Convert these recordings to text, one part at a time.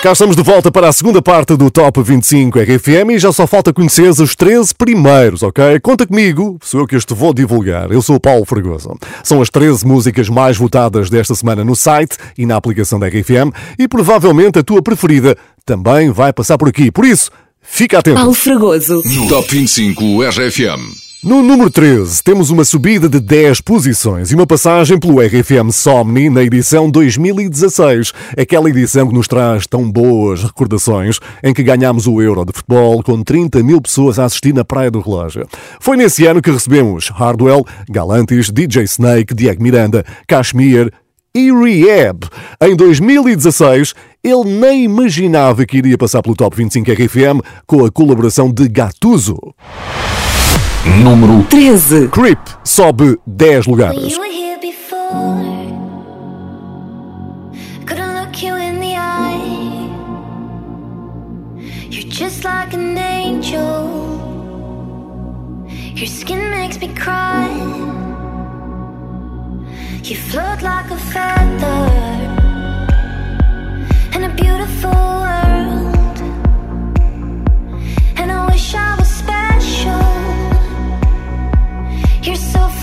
Cá estamos de volta para a segunda parte do Top 25 RFM e já só falta conhecer os 13 primeiros, ok? Conta comigo, sou eu que este vou divulgar. Eu sou o Paulo Fragoso. São as 13 músicas mais votadas desta semana no site e na aplicação da RFM e provavelmente a tua preferida também vai passar por aqui. Por isso, fica atento. Paulo Fragoso. No Top 25 RFM. No número 13, temos uma subida de 10 posições e uma passagem pelo RFM Somni na edição 2016. Aquela edição que nos traz tão boas recordações em que ganhámos o Euro de futebol com 30 mil pessoas a assistir na Praia do Relógio. Foi nesse ano que recebemos Hardwell, Galantis, DJ Snake, Diego Miranda, Kashmir e Rehab. Em 2016, ele nem imaginava que iria passar pelo Top 25 RFM com a colaboração de Gatuso. Número 13. Creep sobe 10 lugares. Just like an angel. Your skin makes me cry. You float like a feather in a beautiful world. And I wish I was so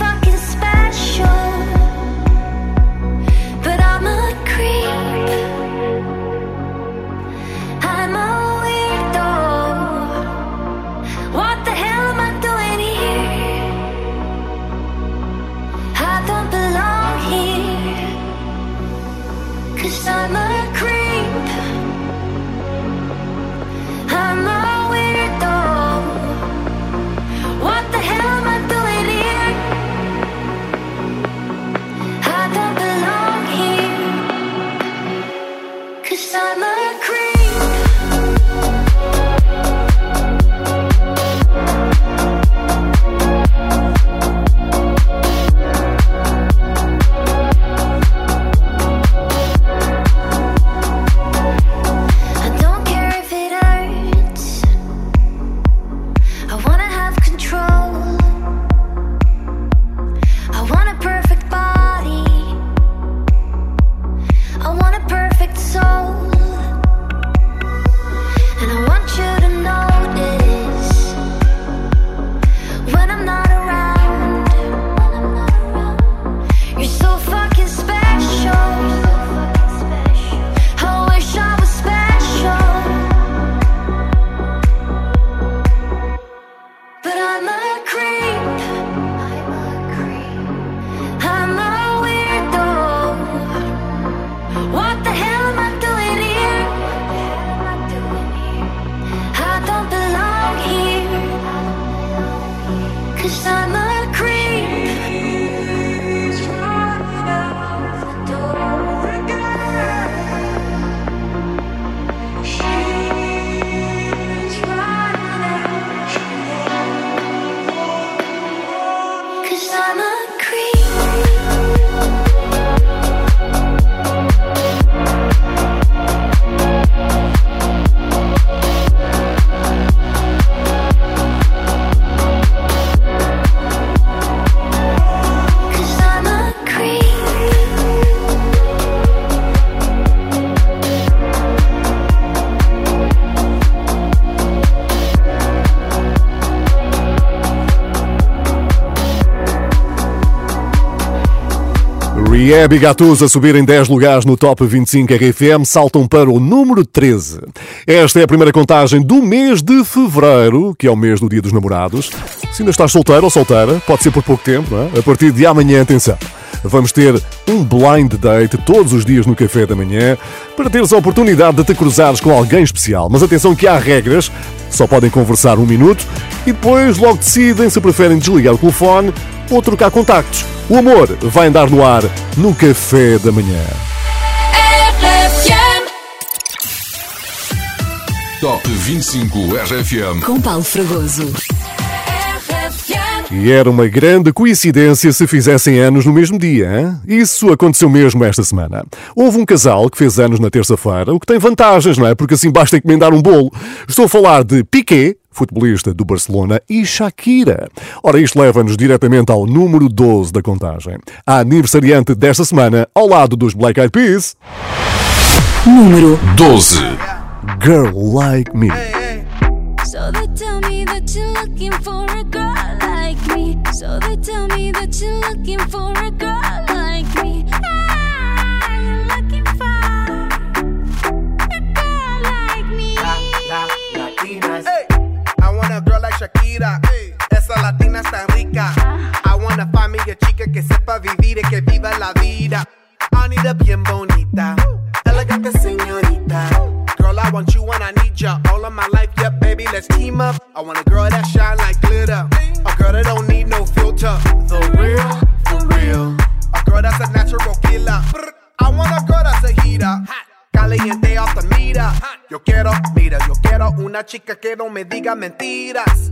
Rehab e Gatus a subirem 10 lugares no Top 25 RFM saltam para o número 13. Esta é a primeira contagem do mês de fevereiro, que é o mês do Dia dos Namorados. Se ainda estás solteiro ou solteira, pode ser por pouco tempo, não é? A partir de amanhã, atenção. Vamos ter um blind date todos os dias no café da manhã para teres a oportunidade de te cruzares com alguém especial. Mas atenção que há regras, só podem conversar um minuto e depois logo decidem se preferem desligar o telefone ou trocar contactos. O amor vai andar no ar no café da manhã. Top 25 RFM. Com Paulo Fragoso. E era uma grande coincidência se fizessem anos no mesmo dia. Hein? Isso aconteceu mesmo esta semana. Houve um casal que fez anos na terça-feira, o que tem vantagens, não é? Porque assim basta encomendar um bolo. Estou a falar de Piqué, futebolista do Barcelona, e Shakira. Ora, isto leva-nos diretamente ao número 12 da contagem. A aniversariante desta semana, ao lado dos Black Eyed Peas, Número 12. Girl Like Me. So they tell me that you're looking for a girl like me. So they tell me that you're looking for a mentiras.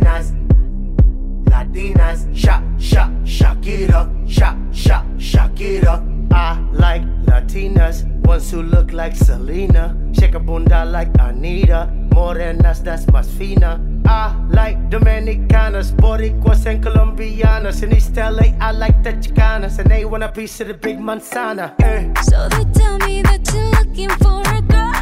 Latinas, Latinas, Sha, Sha, Shakira, Sha, Sha, Shakira. I like Latinas, ones who look like Selena, shake a bunda like Anita, morenas that's más fina. I like Dominicanas, Boricuas and Colombianas. In East LA, I like the Chicanas, and they want a piece of the big manzana. Eh. So they tell me that you're looking for a girl.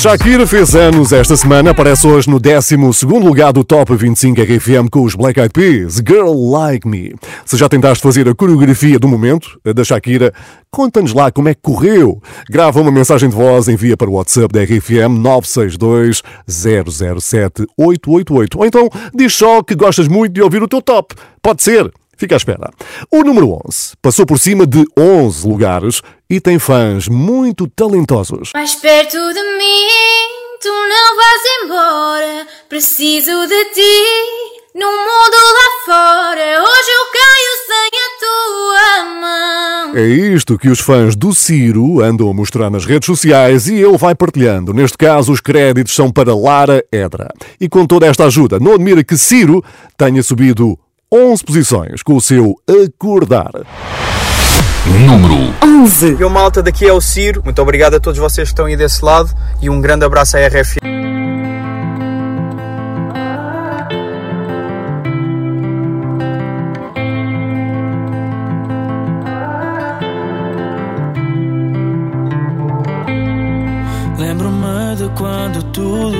Shakira fez anos esta semana, aparece hoje no 12 lugar do Top 25 RFM com os Black Eyed Peas, Girl Like Me. Se já tentaste fazer a coreografia do momento, da Shakira, conta-nos lá como é que correu. Grava uma mensagem de voz, envia para o WhatsApp da RFM 962 007 888. Ou então diz só que gostas muito de ouvir o teu top. Pode ser. Fica à espera. O número 11 passou por cima de 11 lugares e tem fãs muito talentosos. Mais perto de mim, tu não vais embora. Preciso de ti, no mundo lá fora. Hoje eu caio sem a tua mão. É isto que os fãs do Ciro andam a mostrar nas redes sociais e ele vai partilhando. Neste caso, os créditos são para Lara Edra. E com toda esta ajuda, não admira que Ciro tenha subido 11 posições com o seu Acordar. Número 11. E o malta daqui é o Ciro. Muito obrigado a todos vocês que estão aí desse lado e um grande abraço à RF. Lembro-me de quando tudo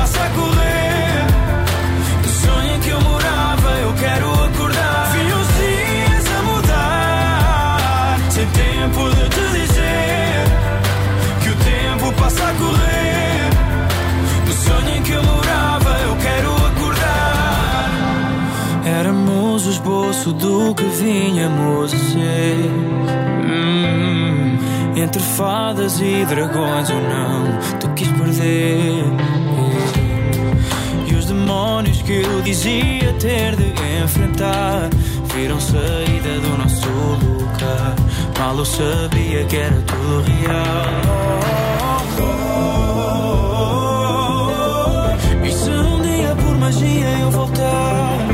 passa a correr. Do sonho em que eu morava Eu quero acordar. Vi os dias a mudar. Sem tempo de te dizer Que o tempo passa a correr. Do sonho em que eu morava Eu quero acordar. Éramos o esboço do que vinhamos a ser. Hum, entre fadas e dragões ou não, tu quis perder. Os demónios que eu dizia ter de enfrentar viram saída do nosso lugar. Mal eu sabia que era tudo real. E se um dia por magia eu voltar?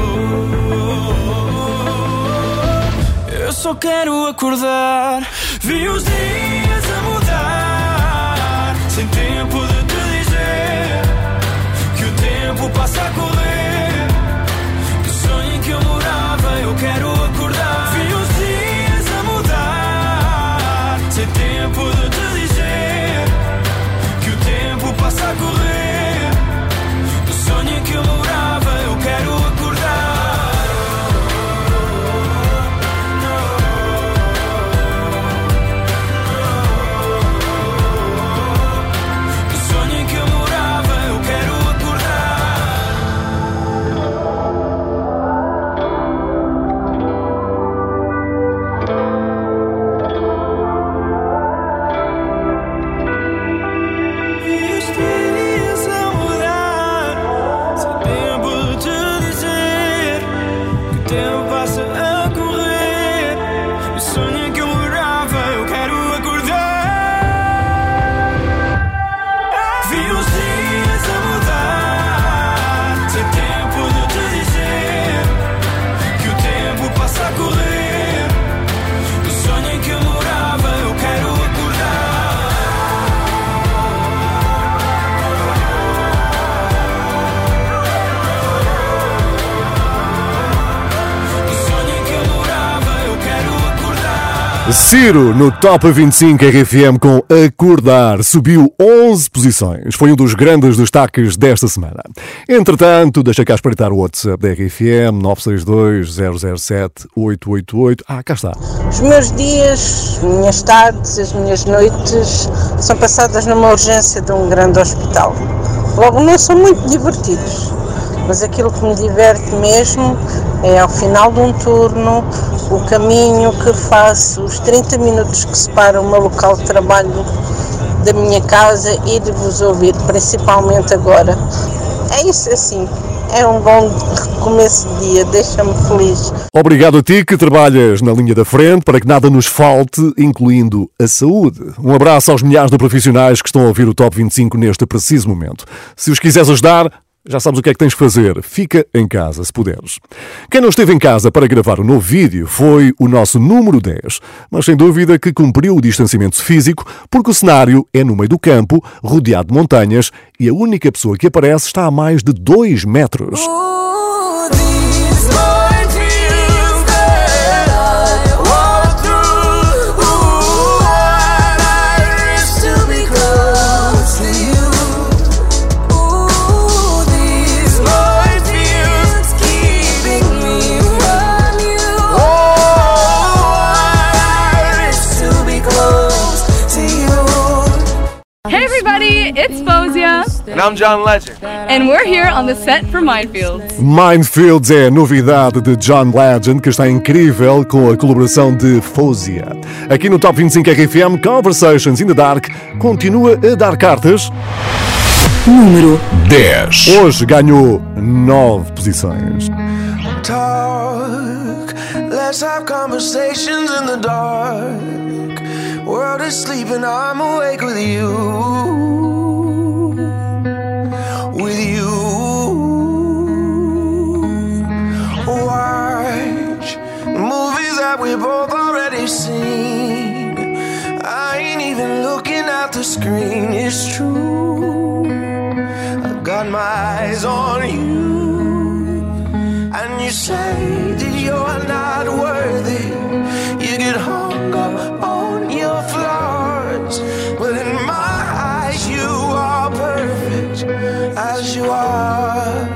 Eu só quero acordar. Vi os dias a mudar. Sem tempo de te dizer que o tempo passa. Quero tempo Ciro no Top 25 RFM com Acordar subiu 11 posições. Foi um dos grandes destaques desta semana. Entretanto, deixa cá espreitar o WhatsApp da RFM 962 007 888. Ah, cá está. Os meus dias, as minhas tardes, as minhas noites são passadas numa urgência de um grande hospital. Logo, não são muito divertidos, mas aquilo que me diverte mesmo é ao final de um turno, o caminho que faço, os 30 minutos que separam o meu local de trabalho da minha casa e de vos ouvir, principalmente agora. É isso assim, é um bom começo de dia, deixa-me feliz. Obrigado a ti que trabalhas na linha da frente para que nada nos falte, incluindo a saúde. Um abraço aos milhares de profissionais que estão a ouvir o Top 25 neste preciso momento. Se os quiseres ajudar, já sabes o que é que tens de fazer. Fica em casa, se puderes. Quem não esteve em casa para gravar o novo vídeo foi o nosso número 10, mas sem dúvida que cumpriu o distanciamento físico, porque o cenário é no meio do campo, rodeado de montanhas, e a única pessoa que aparece está a mais de 2 metros. Hey And I'm John Legend. And we're here on the set for Minefields. Minefields é a novidade de John Legend, que está incrível com a colaboração de Fozia. Aqui no Top 25 RFM, Conversations in the Dark continua a dar cartas. Número 10. Hoje ganhou 9 posições. talk. Let's have conversations in the dark. World is sleeping, I'm awake with you. That we both already seen. I ain't even looking at the screen, it's true. I got my eyes on you. And you say that you're not worthy. You get hung up on your flaws. But in my eyes, you are perfect as you are.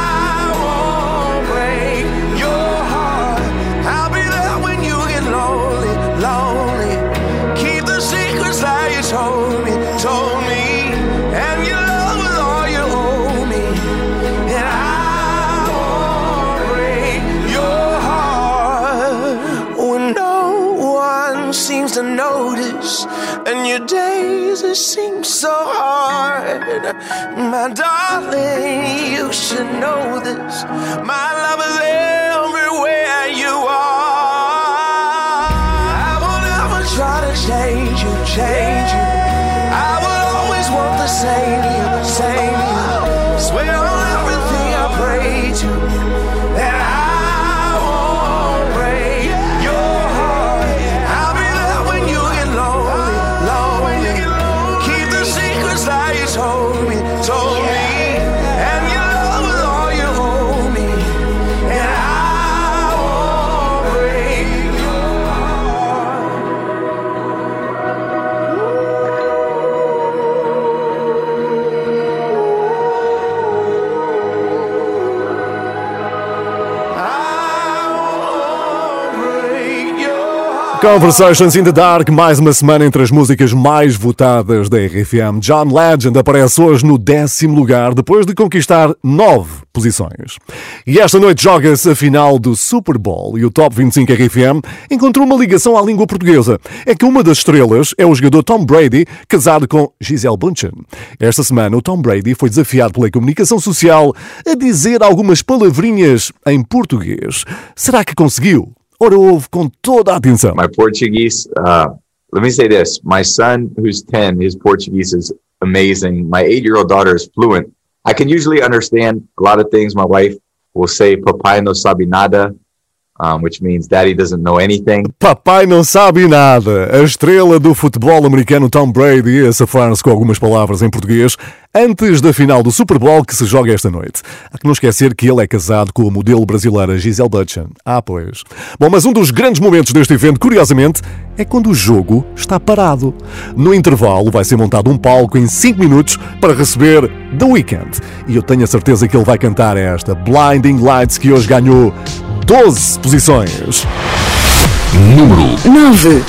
it seems so hard. My darling, you should know this. My love is Conversations in the Dark, mais uma semana entre as músicas mais votadas da RFM. John Legend aparece hoje no décimo lugar, depois de conquistar nove posições. E esta noite joga-se a final do Super Bowl e o Top 25 RFM encontrou uma ligação à língua portuguesa. É que uma das estrelas é o jogador Tom Brady, casado com Gisele Bündchen. Esta semana, o Tom Brady foi desafiado pela comunicação social a dizer algumas palavrinhas em português. Será que conseguiu? Ora, ouve com toda a atenção. My Portuguese, uh, let me say this. My son, who's 10, his Portuguese is amazing. My eight year old daughter is fluent. I can usually understand a lot of things. My wife will say, Papai no sabe nada. Um, which means Daddy doesn't know anything. Papai não sabe nada. A estrela do futebol americano Tom Brady a safar-se com algumas palavras em português antes da final do Super Bowl que se joga esta noite. Há que não esquecer que ele é casado com a modelo brasileira Gisele Butchen. Ah, pois. Bom, mas um dos grandes momentos deste evento, curiosamente, é quando o jogo está parado. No intervalo vai ser montado um palco em 5 minutos para receber The Weeknd. E eu tenho a certeza que ele vai cantar esta Blinding Lights que hoje ganhou 12 posições. Número 9.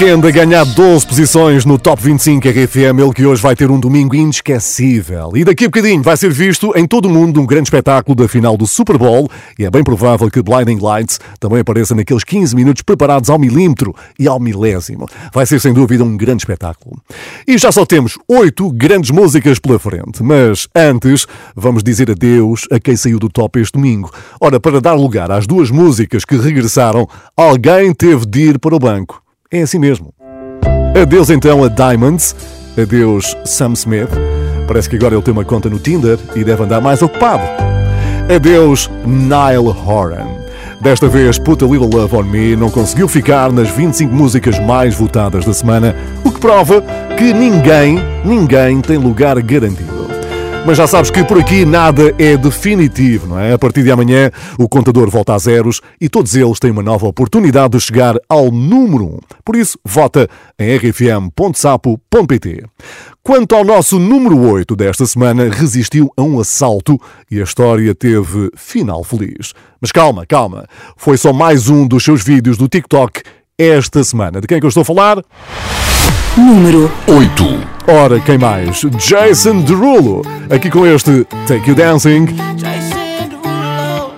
Weeknd a ganhar 12 posições no Top 25 RFM, ele que hoje vai ter um domingo inesquecível. E daqui a bocadinho vai ser visto em todo o mundo um grande espetáculo da final do Super Bowl e é bem provável que Blinding Lights também apareça naqueles 15 minutos preparados ao milímetro e ao milésimo. Vai ser sem dúvida um grande espetáculo. E já só temos 8 grandes músicas pela frente, mas antes vamos dizer adeus a quem saiu do top este domingo. Ora, para dar lugar às duas músicas que regressaram, alguém teve de ir para o banco. É assim mesmo. Adeus então a Diamonds, adeus Sam Smith. Parece que agora ele tem uma conta no Tinder e deve andar mais ocupado. Adeus Niall Horan. Desta vez, Put a Little Love on Me não conseguiu ficar nas 25 músicas mais votadas da semana, o que prova que ninguém, ninguém tem lugar garantido. Mas já sabes que por aqui nada é definitivo, não é? A partir de amanhã o contador volta a zeros e todos eles têm uma nova oportunidade de chegar ao número 1. Por isso, vota em rfm.sapo.pt. Quanto ao nosso número 8 desta semana, resistiu a um assalto e a história teve final feliz. Mas calma, calma. Foi só mais um dos seus vídeos do TikTok esta semana. De quem é que eu estou a falar? Número 8. Ora, quem mais? Jason Derulo, aqui com este Take You Dancing. Jason Derulo.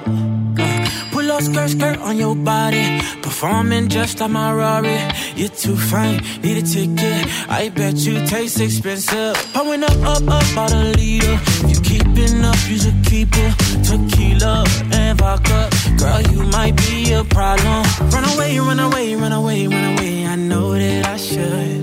Pull up skirts, skirt on your body, performing just like my Rari. You're too fine, need a ticket. I bet you taste expensive. Pouring up, up, up, about a liter. If you keeping up, you should keep it. Tequila and vodka, girl, you might be a problem. Run away, run away, run away, run away. I know that I should,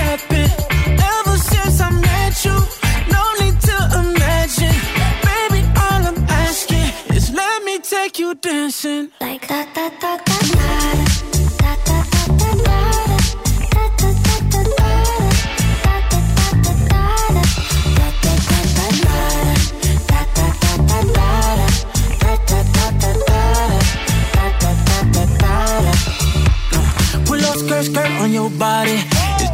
You dancing. Like that, that, that, that, Pull up skirt, skirt on your body.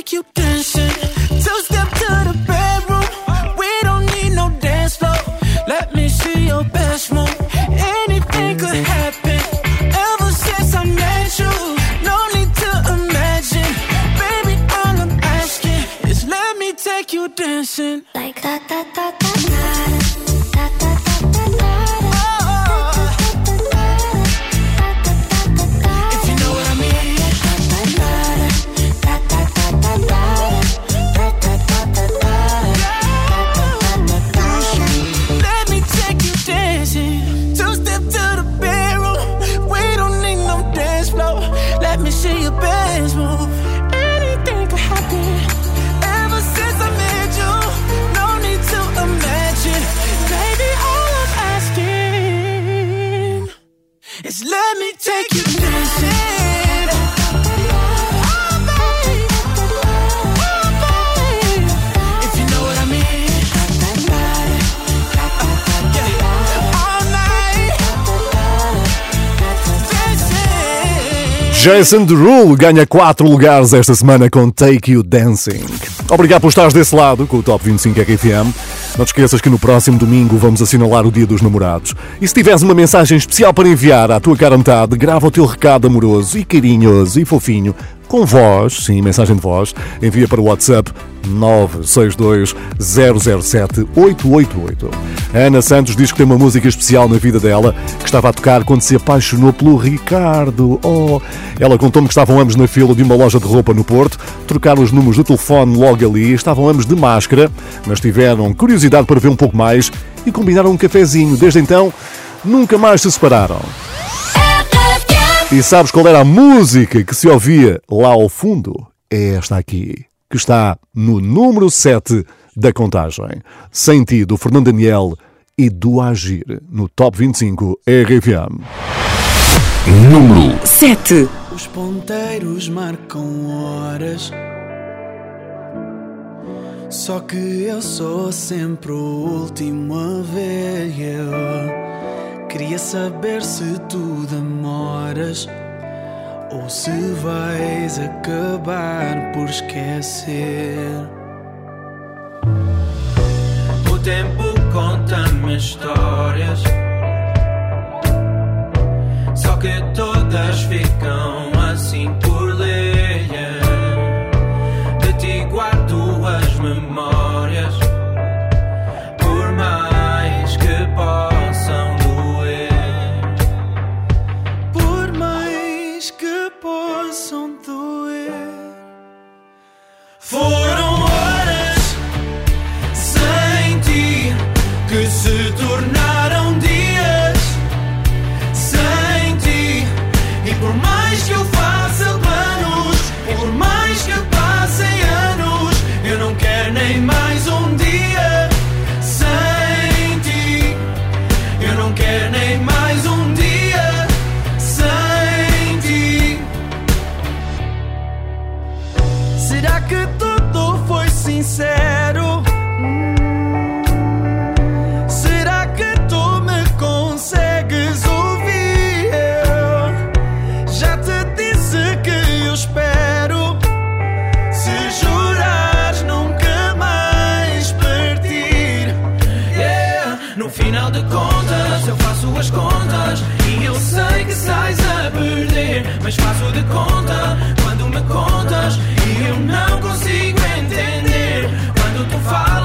Let me take you dancing. Jason Derulo ganha 4 lugares esta semana com Take You Dancing. Obrigado por estares desse lado com o Top 25 RFM. Não te esqueças que no próximo domingo vamos assinalar o Dia dos Namorados. E se tiveres uma mensagem especial para enviar à tua cara metade, grava o teu recado amoroso e carinhoso e fofinho com voz, sim, mensagem de voz, envia para o WhatsApp 962 007 888. A Ana Santos diz que tem uma música especial na vida dela que estava a tocar quando se apaixonou pelo Ricardo. Oh, ela contou-me que estavam ambos na fila de uma loja de roupa no Porto, trocaram os números do telefone logo ali, estavam ambos de máscara, mas tiveram curiosidade para ver um pouco mais e combinaram um cafezinho. Desde então, nunca mais se separaram. E sabes qual era a música que se ouvia lá ao fundo? É esta aqui, que está no número 7 da contagem. Sem ti, do Fernando Daniel e do Agir, no Top 25 RFM. Número 7. Os ponteiros marcam horas. Só que eu sou sempre o último a ver. Queria saber se tu demoras ou se vais acabar por esquecer. O tempo conta-me histórias. Só que todas ficam assim por ler. De ti guardo as memórias. So. Perder. Mas faço de conta quando me contas e eu não consigo entender. Quando tu falas,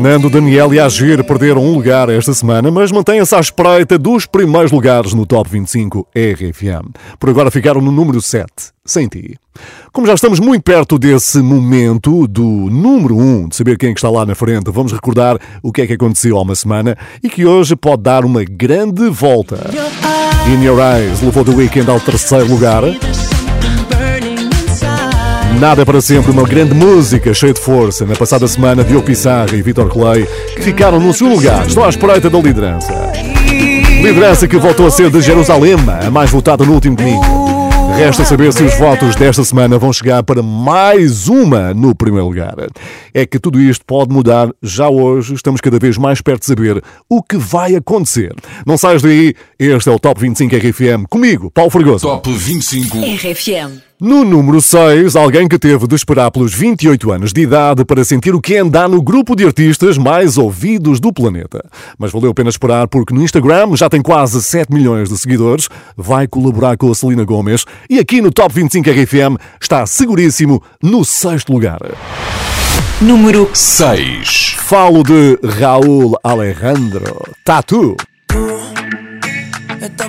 Fernando, Daniel e Agir perderam um lugar esta semana, mas mantêm-se à espreita dos primeiros lugares no Top 25 RFM. Por agora ficaram no número 7, sem ti. Como já estamos muito perto desse momento do número 1, de saber quem é que está lá na frente, vamos recordar o que é que aconteceu há uma semana e que hoje pode dar uma grande volta. In Your Eyes levou The Weekend ao terceiro lugar. Nada para sempre, uma grande música cheia de força. Na passada semana, Diogo Pissarra e Vitor Clay, que ficaram no segundo lugar, estão à espreita da liderança. Liderança que voltou a ser de Jerusalém, a mais votada no último domingo. Resta saber se os votos desta semana vão chegar para mais uma no primeiro lugar. É que tudo isto pode mudar já hoje, estamos cada vez mais perto de saber o que vai acontecer. Não saias daí, este é o Top 25 RFM, comigo, Paulo Fregoso. Top 25. RFM. No número 6, alguém que teve de esperar pelos 28 anos de idade para sentir o que é andar no grupo de artistas mais ouvidos do planeta. Mas valeu a pena esperar porque no Instagram já tem quase 7 milhões de seguidores, vai colaborar com a Celina Gomes e aqui no Top 25 RFM está seguríssimo no sexto lugar. Número 6. Falo de Raul Alejandro, Tatu. Está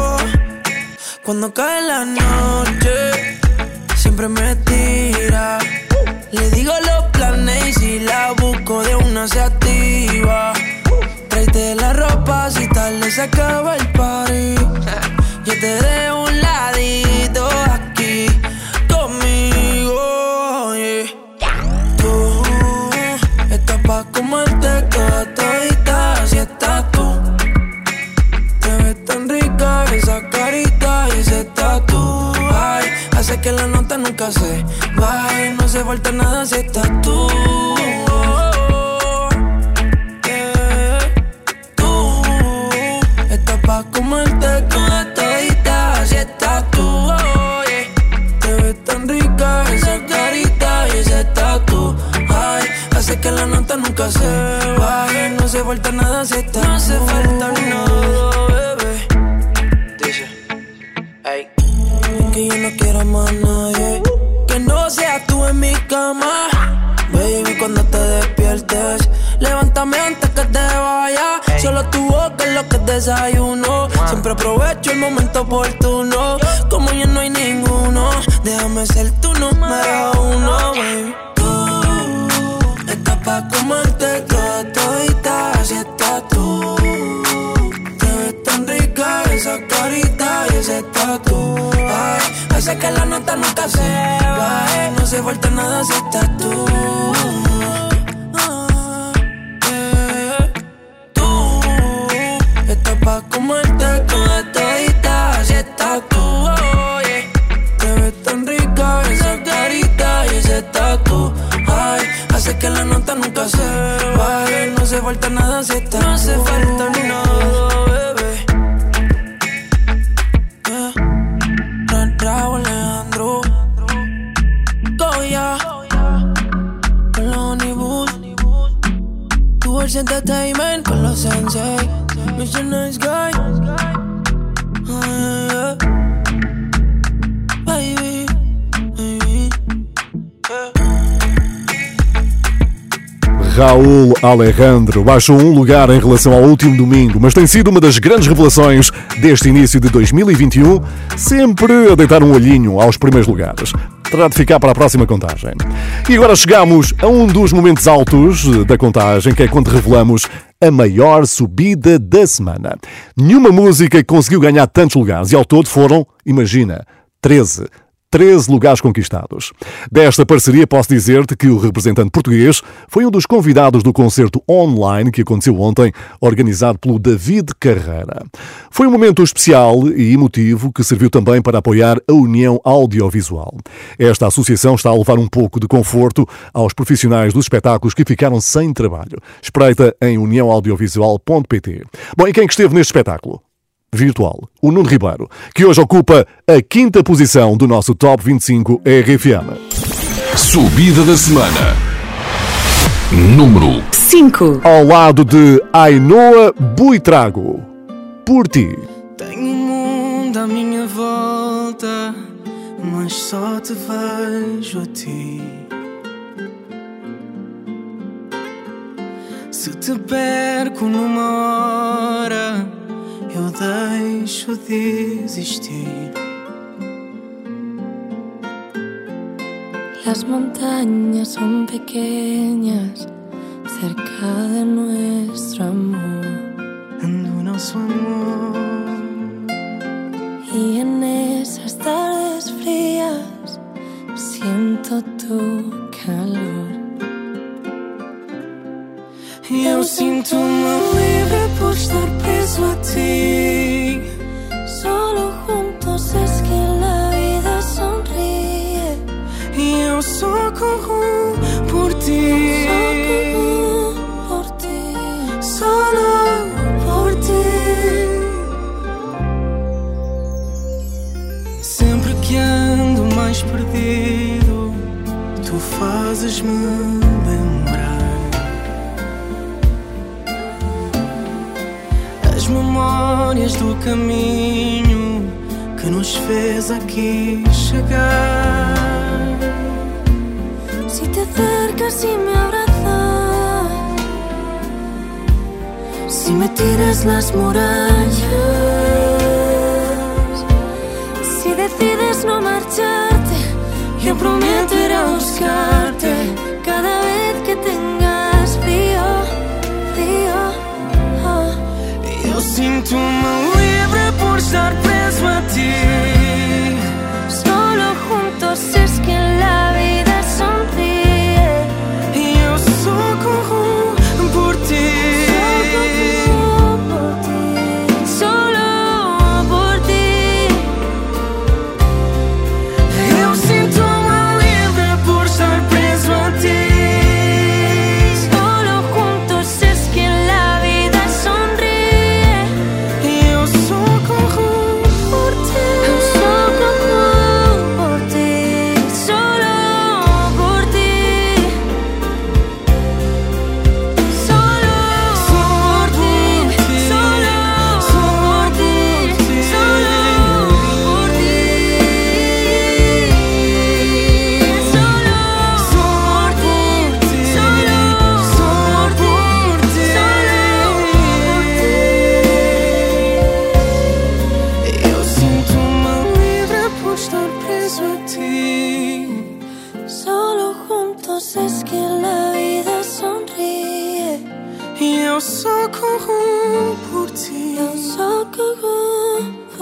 Cuando cae la noche, siempre me tira. Le digo los planes y si la busco de una se activa. Tráete la ropa si tal se acaba el party. Yo te dejo Que la nota nunca se baje. No se falta nada si estás tú. Yeah. Tú estás pa' comerte toda todita si estás tú. Oh, yeah. Te ves tan rica esa carita y ese tatu. Ay, hace que la nota nunca se baje. No se falta nada si estás No se falta nada, desayuno. Siempre aprovecho el momento oportuno. Como ya no hay ninguno, déjame ser tu número uno, baby. Tú estás pa' comerte toda todita, así estás tú. Te ves tan rica esa carita y ese tatu. Ay, hace que la nota nunca se va. eh. No se falta nada si estás tú. Que la nota nunca se baje. No se falta nada si estás No hace falta nada, bebé. Yeah. Ra- Raúl Alejandro. Goya. Con los Honeywood. Towards Entertainment. Con los Sensei. Mr. Nice Guy. Raul Alejandro baixou um lugar em relação ao último domingo, mas tem sido uma das grandes revelações deste início de 2021, sempre a deitar um olhinho aos primeiros lugares. Terá de ficar para a próxima contagem. E agora chegamos a um dos momentos altos da contagem, que é quando revelamos a maior subida da semana. Nenhuma música conseguiu ganhar tantos lugares e ao todo foram, imagina, 13. 13 lugares conquistados. Desta parceria, posso dizer-te que o representante português foi um dos convidados do concerto online que aconteceu ontem, organizado pelo David Carreira. Foi um momento especial e emotivo que serviu também para apoiar a União Audiovisual. Esta associação está a levar um pouco de conforto aos profissionais dos espetáculos que ficaram sem trabalho. Espreita em uniãoaudiovisual.pt. Bom, e quem que esteve neste espetáculo? Virtual, o Nuno Ribeiro, que hoje ocupa a quinta posição do nosso Top 25 RFM. Subida da semana. Número 5. Ao lado de Ainoa Buitrago. Por ti. Tenho um mundo à minha volta, mas só te vejo a ti. Se te perco numa hora, eu deixo de existir. Las montañas son pequeñas cerca de nuestro amor. Do nosso amor. Y en esas tardes frías siento tu calor. Eu sinto-me livre por estar preso a ti. Solo juntos es que la vida sonríe. E eu só corro por ti. Só corro por ti. Solo por ti. Sempre que ando mais perdido, tu fazes-me lembrar. Memórias do caminho que nos fez aqui chegar. Si te acercas y me abrazas, si me tiras las murallas, si decides no marcharte, yo prometo ir a buscarte sinto-me livre por estar preso a ti. ti. Solo juntos es que la vida sonríe. Por ti.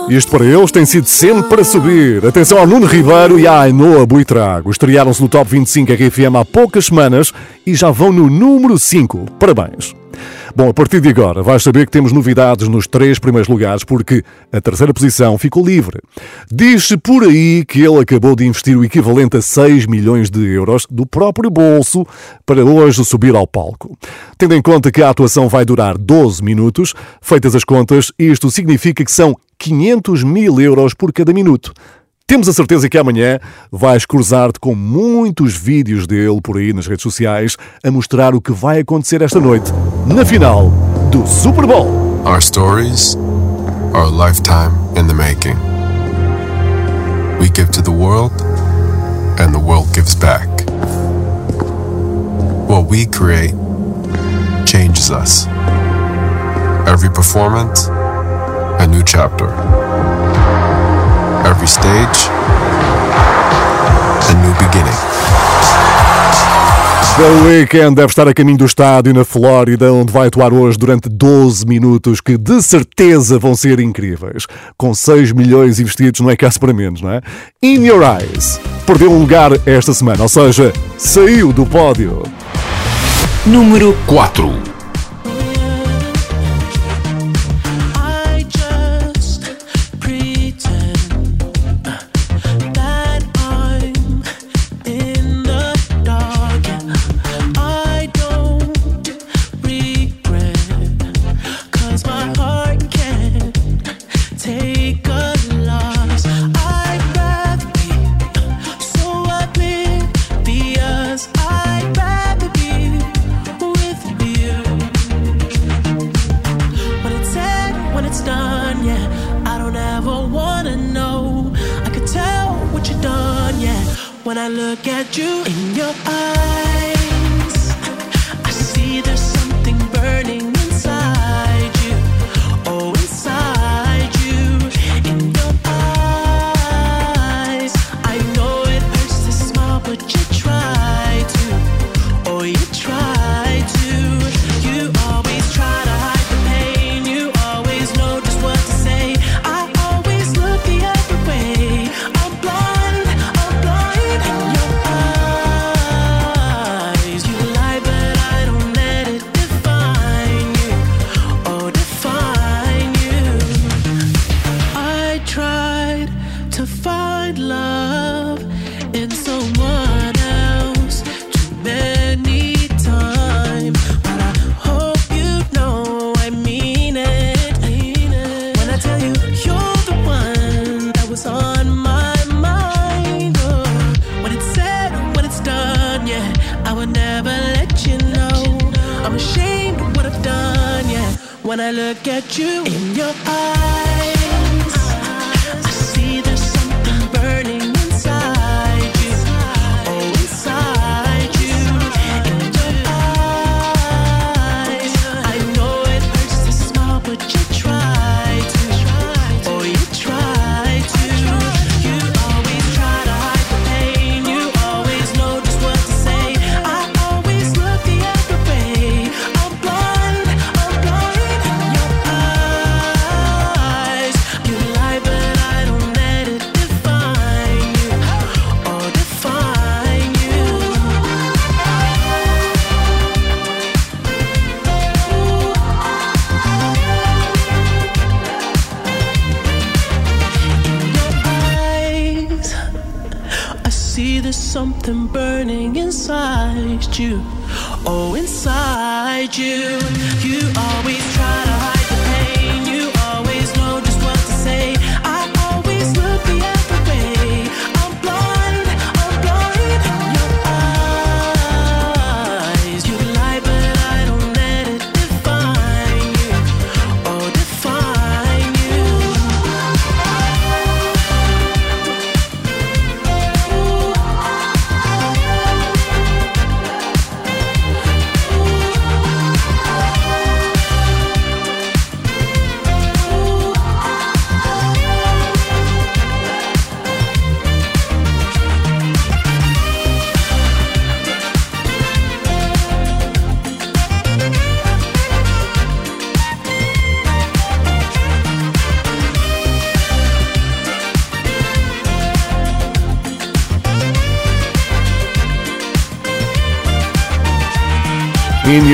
Isto para eles tem sido sempre para subir. Atenção ao Nuno Ribeiro e à Ainoa Buitrago. Estrearam-se no Top 25 RFM há poucas semanas e já vão no número 5. Parabéns. Bom, a partir de agora vais saber que temos novidades nos três primeiros lugares porque a terceira posição ficou livre. Diz-se por aí que ele acabou de investir o equivalente a 6 milhões de euros do próprio bolso para hoje subir ao palco. Tendo em conta que a atuação vai durar 12 minutos, feitas as contas, isto significa que são 500 mil euros por cada minuto. Temos a certeza que amanhã vais cruzar-te com muitos vídeos dele por aí nas redes sociais a mostrar o que vai acontecer esta noite, na final do Super Bowl. Our stories are a lifetime in the making. We give to the world, and the world gives back. What we create changes us. Every performance, a new chapter. Every stage, a new beginning. The Weeknd deve estar a caminho do estádio na Flórida, onde vai atuar hoje durante 12 minutos, que de certeza vão ser incríveis. Com 6 milhões investidos, não é caso para menos, não é? In Your Eyes perdeu um lugar esta semana, ou seja, saiu do pódio. Número 4.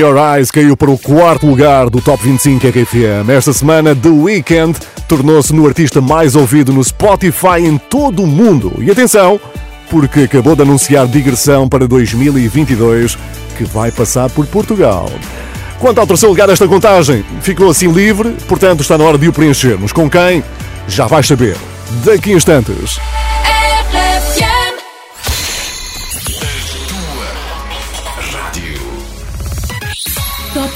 Your Eyes caiu para o quarto lugar do Top 25 RFM. Esta semana, The Weeknd tornou-se no artista mais ouvido no Spotify em todo o mundo. E atenção, porque acabou de anunciar digressão para 2022, que vai passar por Portugal. Quanto ao terceiro lugar desta contagem, ficou assim livre, portanto está na hora de o preenchermos. Com quem? Já vais saber. Daqui a instantes.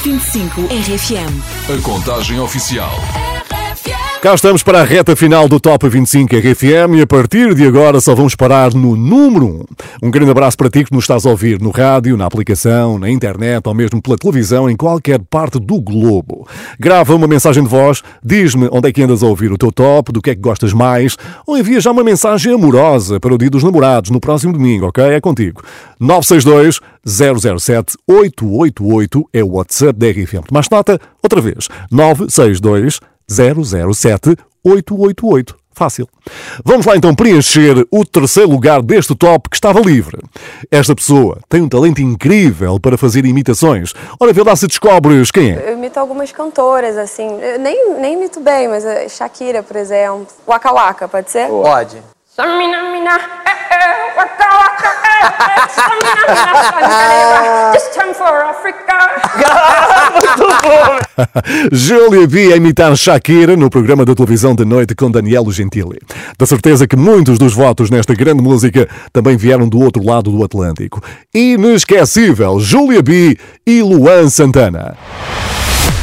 25 RFM. A contagem oficial. Cá estamos para a reta final do Top 25 RFM e a partir de agora só vamos parar no número 1. Um grande abraço para ti que nos estás a ouvir no rádio, na aplicação, na internet ou mesmo pela televisão em qualquer parte do globo. Grava uma mensagem de voz, diz-me onde é que andas a ouvir o teu top, do que é que gostas mais ou envia já uma mensagem amorosa para o Dia dos Namorados no próximo domingo, ok? É contigo. 962 007 888 é o WhatsApp da RFM. Mas nota, outra vez, 962 007 888. Fácil. Vamos lá então preencher o terceiro lugar deste top que estava livre. Esta pessoa tem um talento incrível para fazer imitações. Ora, vê lá se descobres quem é. Eu imito algumas cantoras, assim. Eu nem, nem imito bem, mas a Shakira, por exemplo. Waka Waka, pode ser? Pode. Samina, mina, eh, eh, waka waka, eh, eh, samina, mina, sankareba, This time for Africa. Júlia B a imitar Shakira no programa da televisão da noite com Danielo Gentili. Da certeza que muitos dos votos nesta grande música também vieram do outro lado do Atlântico. Inesquecível, Júlia B e Luan Santana.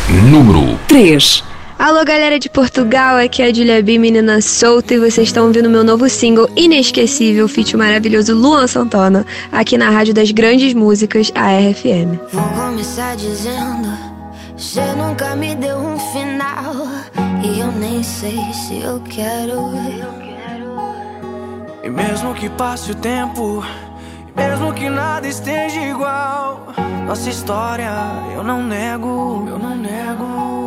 Número 3. Alô, galera de Portugal, aqui é a Julia B, menina solta, e vocês estão ouvindo meu novo single inesquecível, feat maravilhoso Luan Santana, aqui na Rádio das Grandes Músicas, a RFM. Vou começar dizendo: Você nunca me deu um final. E eu nem sei se eu quero. E mesmo que passe o tempo, e mesmo que nada esteja igual, nossa história eu não nego, eu não nego.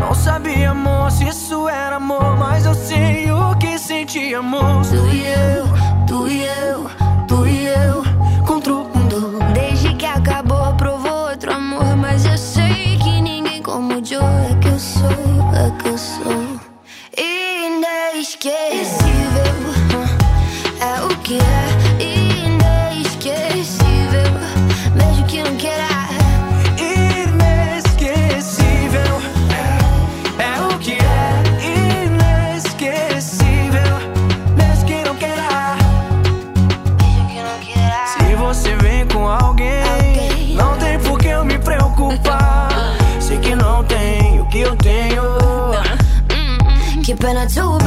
Não sabia, amor, se isso era amor, mas eu sei o que sentíamos. Tu e eu, tu e eu, tu e eu, contra o mundo. Desde que acabou, provou outro amor, mas eu sei que ninguém como o Joe é que eu sou, é que eu sou. Inesquecível, é o que é inesquecível, mesmo que não queira. Alguém, não tem por que eu me preocupar. Sei que não tem o que eu tenho. Que pena too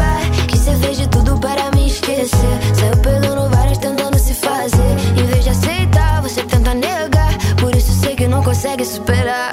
Que cê fez de tudo para me esquecer. Saiu perdendo várias tentando se fazer. Em vez de aceitar, você tenta negar. Por isso sei que não consegue superar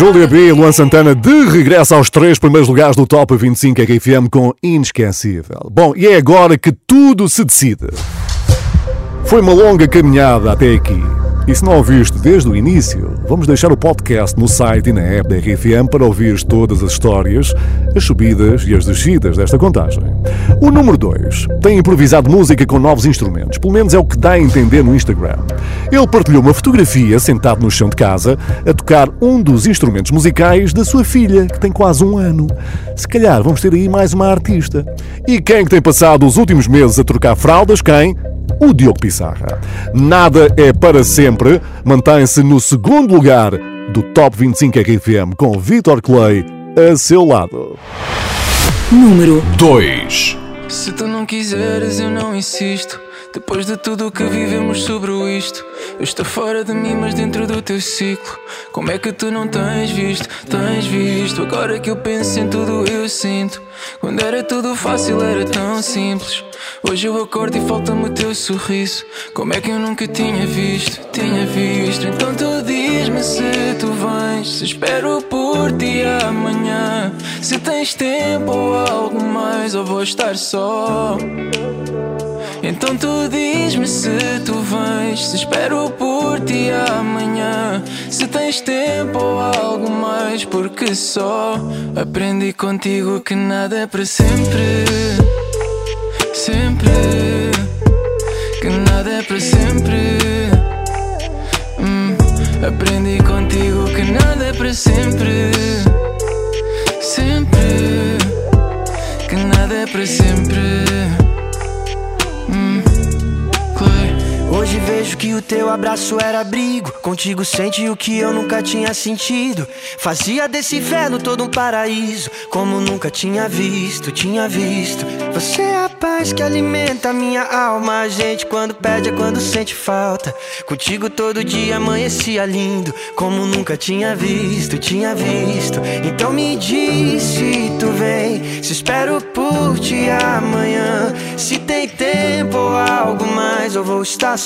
Júlia B e Luan Santana de regresso aos três primeiros lugares do Top 25 RFM com Inesquecível. Bom, e é agora que tudo se decide. Foi uma longa caminhada até aqui. E se não ouviste desde o início, vamos deixar o podcast no site e na app da RFM para ouvir todas as histórias, as subidas e as descidas desta contagem. O número 2 tem improvisado música com novos instrumentos, pelo menos é o que dá a entender no Instagram. Ele partilhou uma fotografia sentado no chão de casa a tocar um dos instrumentos musicais da sua filha, que tem quase um ano. Se calhar vamos ter aí mais uma artista. E quem que tem passado os últimos meses a trocar fraldas? Quem? O Diogo Pissarra. Nada é para sempre, mantém-se no segundo lugar do Top 25 RFM com Vitor Clay a seu lado. Número 2. Se tu não quiseres, eu não insisto. Depois de tudo o que vivemos sobre o isto, eu estou fora de mim, mas dentro do teu ciclo. Como é que tu não tens visto? Tens visto? Agora que eu penso em tudo, eu sinto. Quando era tudo fácil, era tão simples. Hoje eu acordo e falta-me o teu sorriso. Como é que eu nunca tinha visto? Tinha visto. Então tu diz-me se tu vens. Se espero por ti amanhã. Se tens tempo ou algo mais, ou vou estar só. Então tu diz-me se tu vens, se espero por ti amanhã, se tens tempo ou algo mais, porque só aprendi contigo que nada é para sempre, sempre, que nada é para sempre. Hum, aprendi contigo que nada é para sempre, sempre, que nada é para sempre. Hoje vejo que o teu abraço era abrigo. Contigo sente o que eu nunca tinha sentido. Fazia desse inferno todo um paraíso. Como nunca tinha visto, tinha visto. Você é a paz que alimenta a minha alma. A gente quando pede é quando sente falta. Contigo todo dia amanhecia lindo. Como nunca tinha visto, tinha visto. Então me diz se tu vem. Se espero por ti amanhã. Se tem tempo ou algo mais, eu vou estar.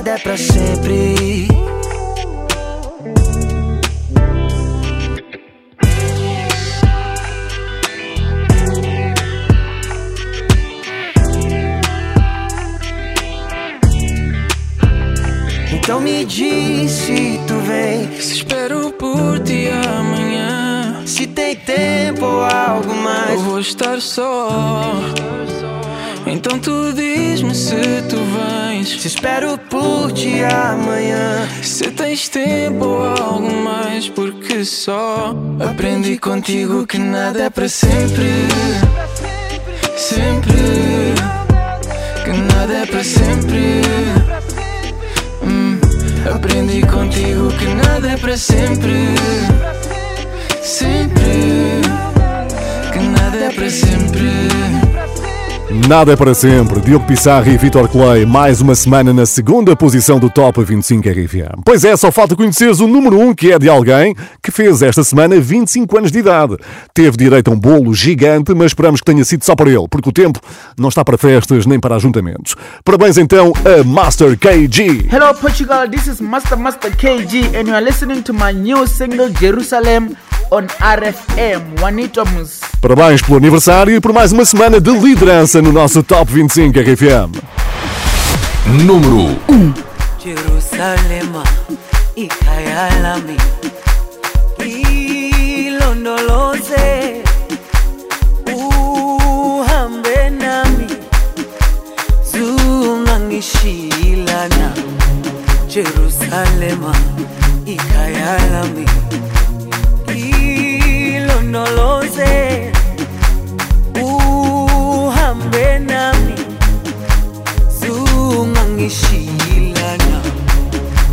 nada é pra sempre. Então me diz se tu vem. Se espero por ti amanhã. Se tem tempo ou algo mais. Eu vou estar só. Então tu diz-me se tu vens. Se espero por ti amanhã. Se tens tempo ou algo mais, porque só aprendi contigo que nada é para sempre. Sempre. Que nada é para sempre. Hum, aprendi contigo que nada é para sempre. Sempre. Que nada é para sempre. Nada é para sempre. Diogo Pissarra e Vitor Clay, mais uma semana na segunda posição do Top 25 RFM. Pois é, só falta conheceres o número 1, que é de alguém que fez esta semana 25 anos de idade. Teve direito a um bolo gigante, mas esperamos que tenha sido só para ele, porque o tempo não está para festas nem para ajuntamentos. Parabéns então a Master KG. Hello Portugal, this is Master Master KG and you are listening to my new single Jerusalem on RFM. Juanitomos. Parabéns pelo aniversário e por mais uma semana de liderança no nosso Top 25 RFM. Número 1. Jerusalema ikhaya lami ilondoloze uhambe nami zungangishilana Jerusalema ikhaya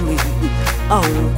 Buso wami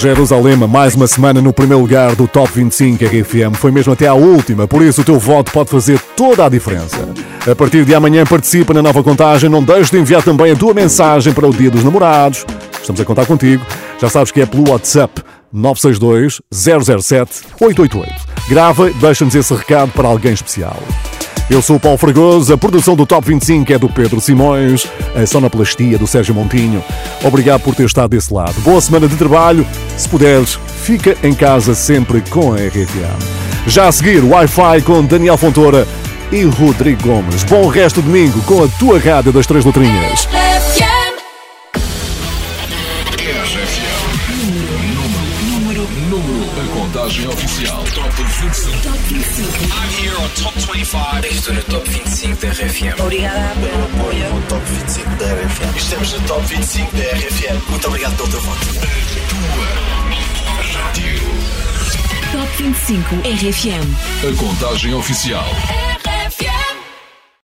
Jerusalema, mais uma semana no primeiro lugar do Top 25 RFM. Foi mesmo até à última, por isso o teu voto pode fazer toda a diferença. A partir de amanhã participa na nova contagem. Não deixes de enviar também a tua mensagem para o Dia dos Namorados. Estamos a contar contigo. Já sabes que é pelo WhatsApp 962 007 888. Grava deixa-nos esse recado para alguém especial. Eu sou o Paulo Fragoso, a produção do Top 25 é do Pedro Simões, a sonoplastia do Sérgio Montinho. Obrigado por ter estado desse lado. Boa semana de trabalho. Se puderes, fica em casa sempre com a RFM. Já a seguir, Wi-Fi com Daniel Fontoura e Rodrigo Gomes. Bom resto de domingo com a tua rádio das Três Letrinhas. A contagem oficial. Top 25. Top 25. I'm here on Top 25. Estou no Top 25 da RFM. Obrigada pelo apoio. No Top 25 da RFM. Estamos no Top 25 da RFM. Muito obrigado pelo teu voto. Rádio. Top 25 RFM. A contagem oficial.